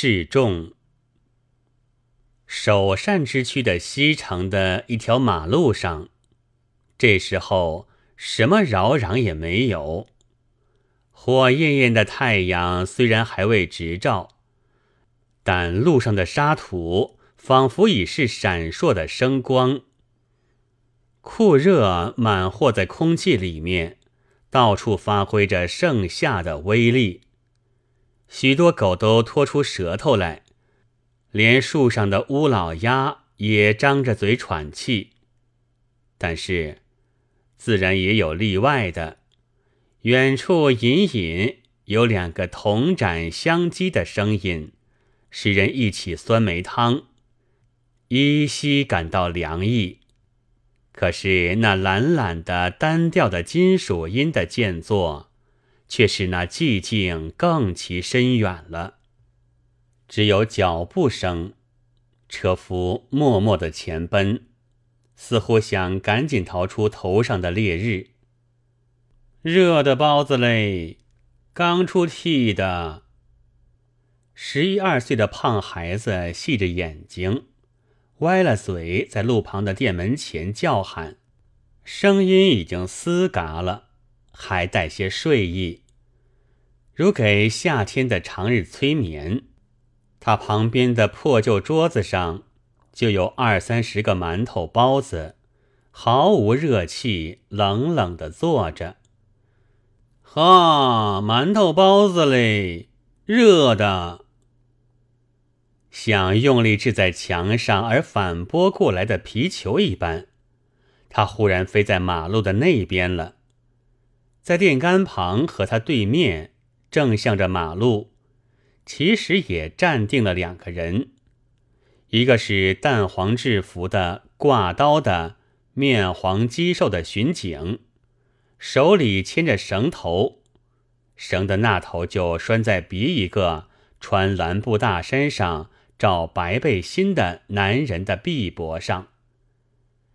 示众。首善之区的西城的一条马路上，这时候什么扰攘也没有。火焰焰的太阳虽然还未直照，但路上的沙土仿佛已是闪烁的生光。酷热满和在空气里面，到处发挥着盛夏的威力。许多狗都拖出舌头来，连树上的乌老鸦也张着嘴喘气。但是，自然也有例外的。远处隐隐有两个铜盏相击的声音，使人忆起酸梅汤，依稀感到凉意。可是那懒懒的单调的金属音的间作，却使那寂静更其深远了。只有脚步声，车夫默默的前奔，似乎想赶紧逃出头上的烈日。热的包子嘞，刚出屉的。十一二岁的胖孩子细着眼睛。歪了嘴，在路旁的店门前叫喊，声音已经嘶嘎了，还带些睡意，如给夏天的长日催眠。他旁边的破旧桌子上，就有二三十个馒头包子，毫无热气，冷冷的坐着。哈，馒头包子嘞，热的。像用力掷在墙上而反拨过来的皮球一般，它忽然飞在马路的那边了。在电杆旁和他对面，正向着马路，其实也站定了两个人，一个是淡黄制服的挂刀的面黄肌瘦的巡警，手里牵着绳头，绳的那头就拴在别一个穿蓝布大衫上。罩白背心的男人的臂膊上，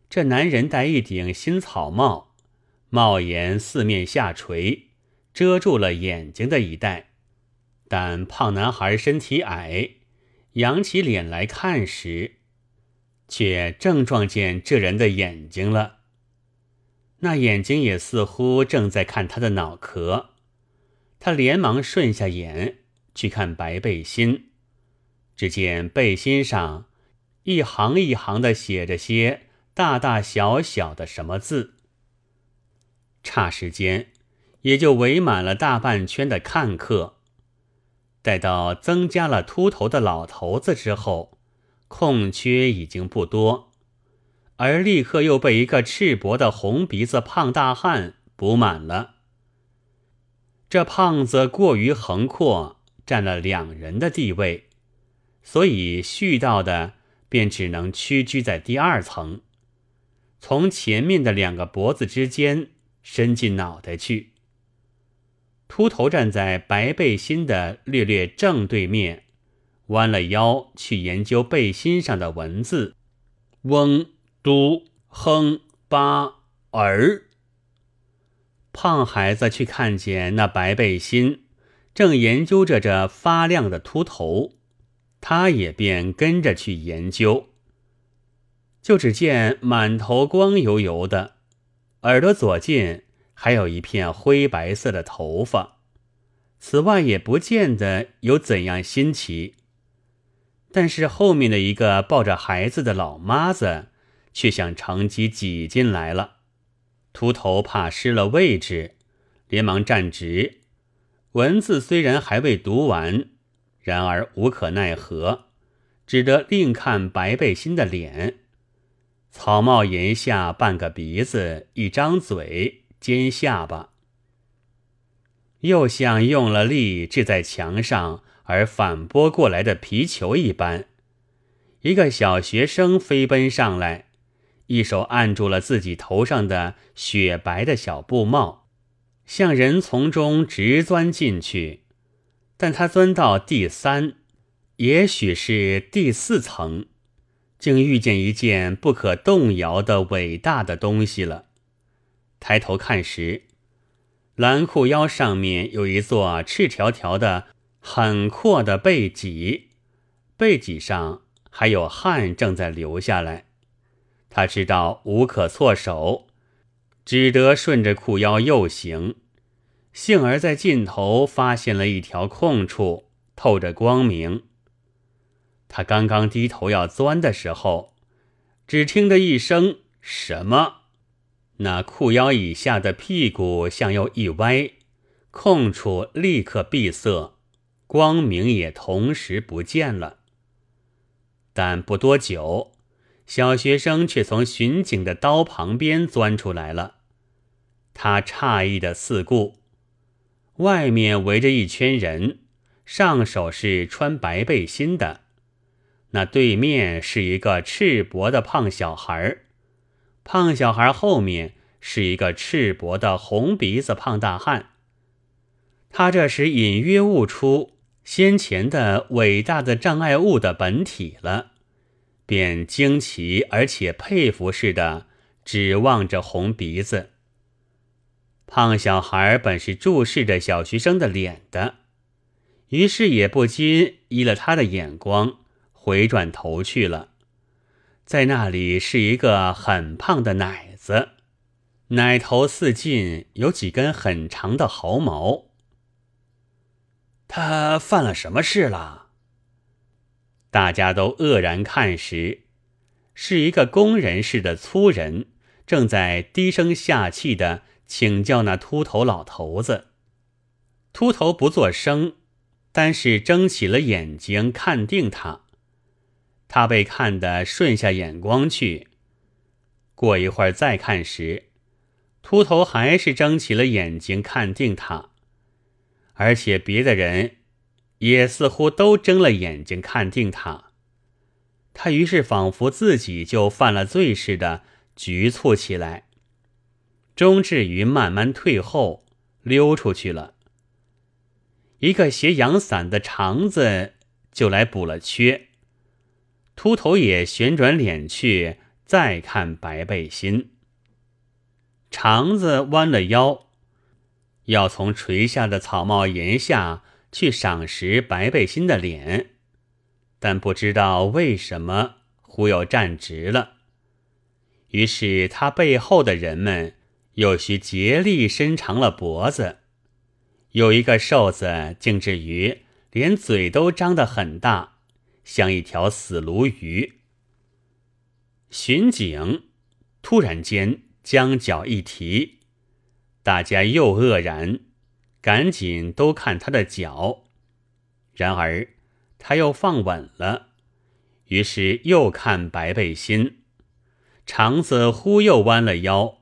这男人戴一顶新草帽，帽檐四面下垂，遮住了眼睛的一带。但胖男孩身体矮，仰起脸来看时，却正撞见这人的眼睛了。那眼睛也似乎正在看他的脑壳。他连忙顺下眼去看白背心。只见背心上一行一行的写着些大大小小的什么字，差时间也就围满了大半圈的看客。待到增加了秃头的老头子之后，空缺已经不多，而立刻又被一个赤膊的红鼻子胖大汉补满了。这胖子过于横阔，占了两人的地位。所以絮叨的便只能屈居在第二层，从前面的两个脖子之间伸进脑袋去。秃头站在白背心的略略正对面，弯了腰去研究背心上的文字：翁、都、哼、巴、儿。胖孩子去看见那白背心，正研究着这发亮的秃头。他也便跟着去研究，就只见满头光油油的，耳朵左近还有一片灰白色的头发，此外也不见得有怎样新奇。但是后面的一个抱着孩子的老妈子，却想乘机挤进来了。秃头怕失了位置，连忙站直。文字虽然还未读完。然而无可奈何，只得另看白背心的脸，草帽檐下半个鼻子，一张嘴，尖下巴，又像用了力掷在墙上而反拨过来的皮球一般。一个小学生飞奔上来，一手按住了自己头上的雪白的小布帽，向人丛中直钻进去。但他钻到第三，也许是第四层，竟遇见一件不可动摇的伟大的东西了。抬头看时，蓝裤腰上面有一座赤条条的、很阔的背脊，背脊上还有汗正在流下来。他知道无可措手，只得顺着裤腰右行，幸而在尽头发现了一条空处，透着光明。他刚刚低头要钻的时候，只听得一声“什么”，那裤腰以下的屁股向右一歪，空处立刻闭塞，光明也同时不见了。但不多久。小学生却从巡警的刀旁边钻出来了，他诧异的四顾，外面围着一圈人，上手是穿白背心的，那对面是一个赤膊的胖小孩胖小孩后面是一个赤膊的红鼻子胖大汉。他这时隐约悟出先前的伟大的障碍物的本体了。便惊奇而且佩服似的指望着红鼻子。胖小孩本是注视着小学生的脸的，于是也不禁依了他的眼光，回转头去了。在那里是一个很胖的奶子，奶头四近有几根很长的毫毛。他犯了什么事了？大家都愕然看时，是一个工人似的粗人，正在低声下气的请教那秃头老头子。秃头不作声，但是睁起了眼睛看定他。他被看得顺下眼光去。过一会儿再看时，秃头还是睁起了眼睛看定他，而且别的人。也似乎都睁了眼睛看定他，他于是仿佛自己就犯了罪似的局促起来，终至于慢慢退后溜出去了。一个斜阳伞的肠子就来补了缺，秃头也旋转脸去再看白背心，肠子弯了腰，要从垂下的草帽檐下。去赏识白背心的脸，但不知道为什么忽又站直了。于是他背后的人们又需竭力伸长了脖子。有一个瘦子，竟至于连嘴都张得很大，像一条死鲈鱼。巡警突然间将脚一提，大家又愕然。赶紧都看他的脚，然而他又放稳了，于是又看白背心，肠子忽又弯了腰，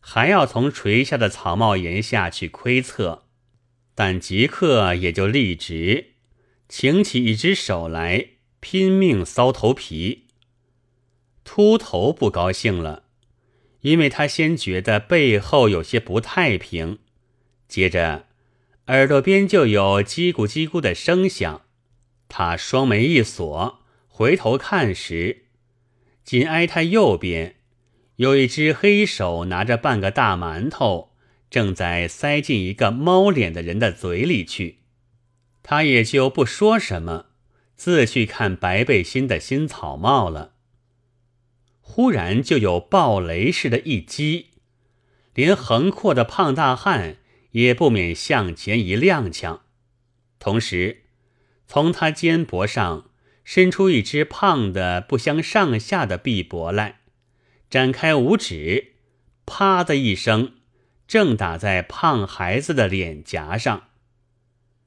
还要从垂下的草帽檐下去窥测，但即刻也就立直，擎起一只手来拼命搔头皮。秃头不高兴了，因为他先觉得背后有些不太平，接着。耳朵边就有叽咕叽咕的声响，他双眉一锁，回头看时，紧挨他右边有一只黑手拿着半个大馒头，正在塞进一个猫脸的人的嘴里去。他也就不说什么，自去看白背心的新草帽了。忽然就有暴雷似的一击，连横阔的胖大汉。也不免向前一踉跄，同时从他肩膊上伸出一只胖的不相上下的臂膊来，展开五指，啪的一声，正打在胖孩子的脸颊上。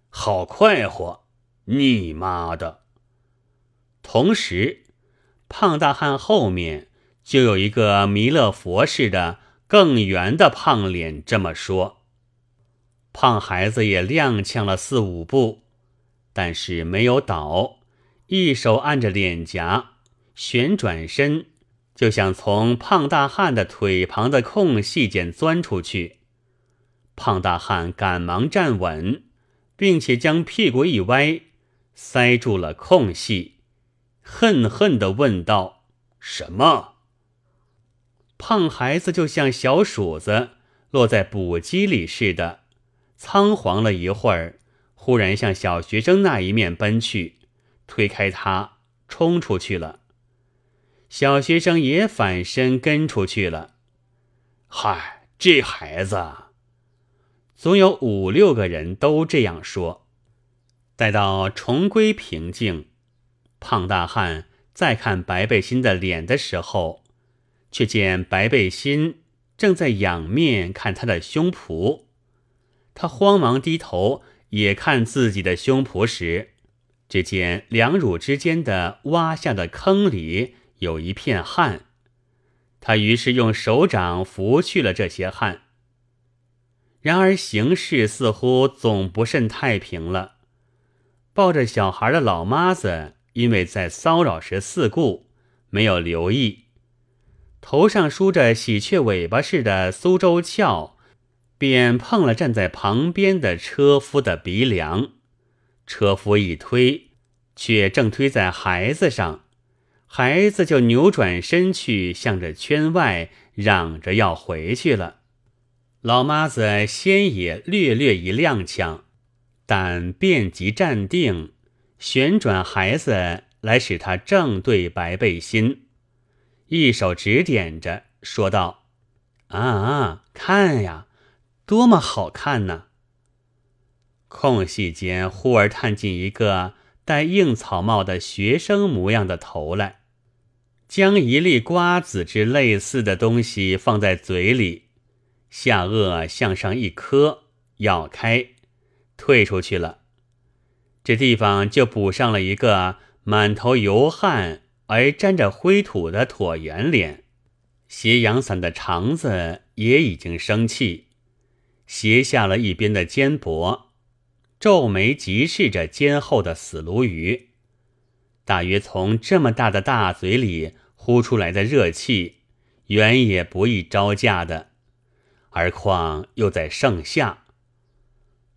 好快活，你妈的！同时，胖大汉后面就有一个弥勒佛似的更圆的胖脸这么说。胖孩子也踉跄了四五步，但是没有倒，一手按着脸颊，旋转身，就想从胖大汉的腿旁的空隙间钻出去。胖大汉赶忙站稳，并且将屁股一歪，塞住了空隙，恨恨地问道：“什么？”胖孩子就像小鼠子落在补鸡里似的。仓皇了一会儿，忽然向小学生那一面奔去，推开他，冲出去了。小学生也反身跟出去了。嗨，这孩子，总有五六个人都这样说。待到重归平静，胖大汉再看白背心的脸的时候，却见白背心正在仰面看他的胸脯。他慌忙低头也看自己的胸脯时，只见两乳之间的挖下的坑里有一片汗。他于是用手掌拂去了这些汗。然而形势似乎总不甚太平了。抱着小孩的老妈子因为在骚扰时四顾，没有留意，头上梳着喜鹊尾巴似的苏州翘。便碰了站在旁边的车夫的鼻梁，车夫一推，却正推在孩子上，孩子就扭转身去，向着圈外嚷着要回去了。老妈子先也略略一踉跄，但便即站定，旋转孩子来使他正对白背心，一手指点着，说道：“啊啊，看呀！”多么好看呢！空隙间，忽而探进一个戴硬草帽的学生模样的头来，将一粒瓜子之类似的东西放在嘴里，下颚向上一磕，咬开，退出去了。这地方就补上了一个满头油汗而沾着灰土的椭圆脸，斜阳伞的肠子也已经生气。斜下了一边的肩膊，皱眉极视着肩后的死鲈鱼。大约从这么大的大嘴里呼出来的热气，原也不易招架的，而况又在盛夏。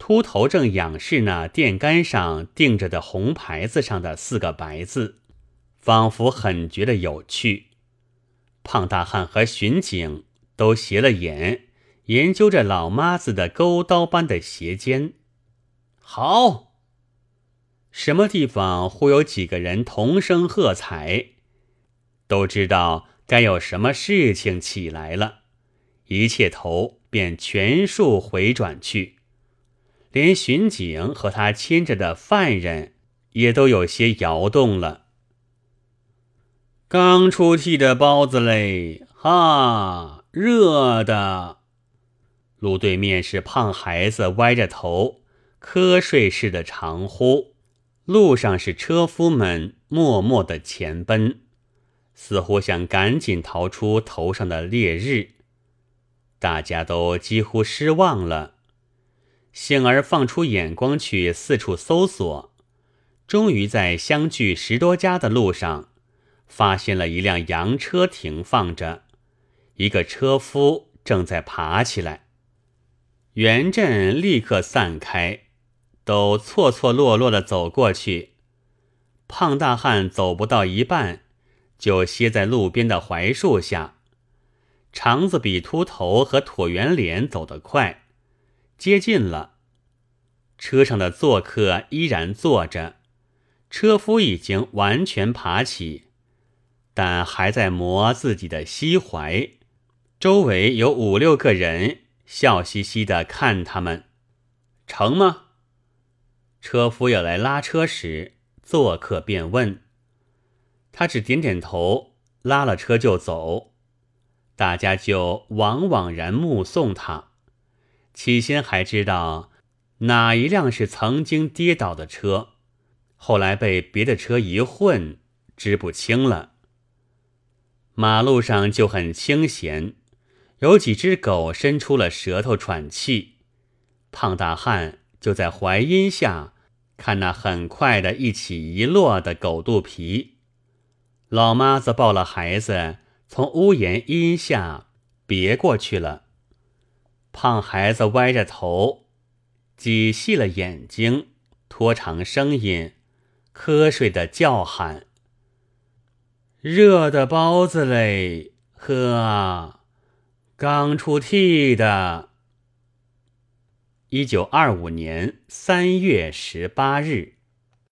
秃头正仰视那电杆上钉着的红牌子上的四个白字，仿佛很觉得有趣。胖大汉和巡警都斜了眼。研究着老妈子的钩刀般的斜肩，好，什么地方忽有几个人同声喝彩，都知道该有什么事情起来了，一切头便全数回转去，连巡警和他牵着的犯人也都有些摇动了。刚出屉的包子嘞，哈，热的。路对面是胖孩子，歪着头，瞌睡似的长呼。路上是车夫们默默的前奔，似乎想赶紧逃出头上的烈日。大家都几乎失望了，幸而放出眼光去四处搜索，终于在相距十多家的路上，发现了一辆洋车停放着，一个车夫正在爬起来。元镇立刻散开，都错错落落的走过去。胖大汉走不到一半，就歇在路边的槐树下。肠子比秃头和椭圆脸走得快，接近了。车上的坐客依然坐着，车夫已经完全爬起，但还在磨自己的膝踝。周围有五六个人。笑嘻嘻的看他们，成吗？车夫要来拉车时，做客便问。他只点点头，拉了车就走。大家就往往然目送他。起先还知道哪一辆是曾经跌倒的车，后来被别的车一混，知不清了。马路上就很清闲。有几只狗伸出了舌头喘气，胖大汉就在槐荫下看那很快的一起一落的狗肚皮。老妈子抱了孩子，从屋檐荫下别过去了。胖孩子歪着头，挤细了眼睛，拖长声音，瞌睡的叫喊：“热的包子嘞，呵啊！”刚出屉的。一九二五年三月十八日。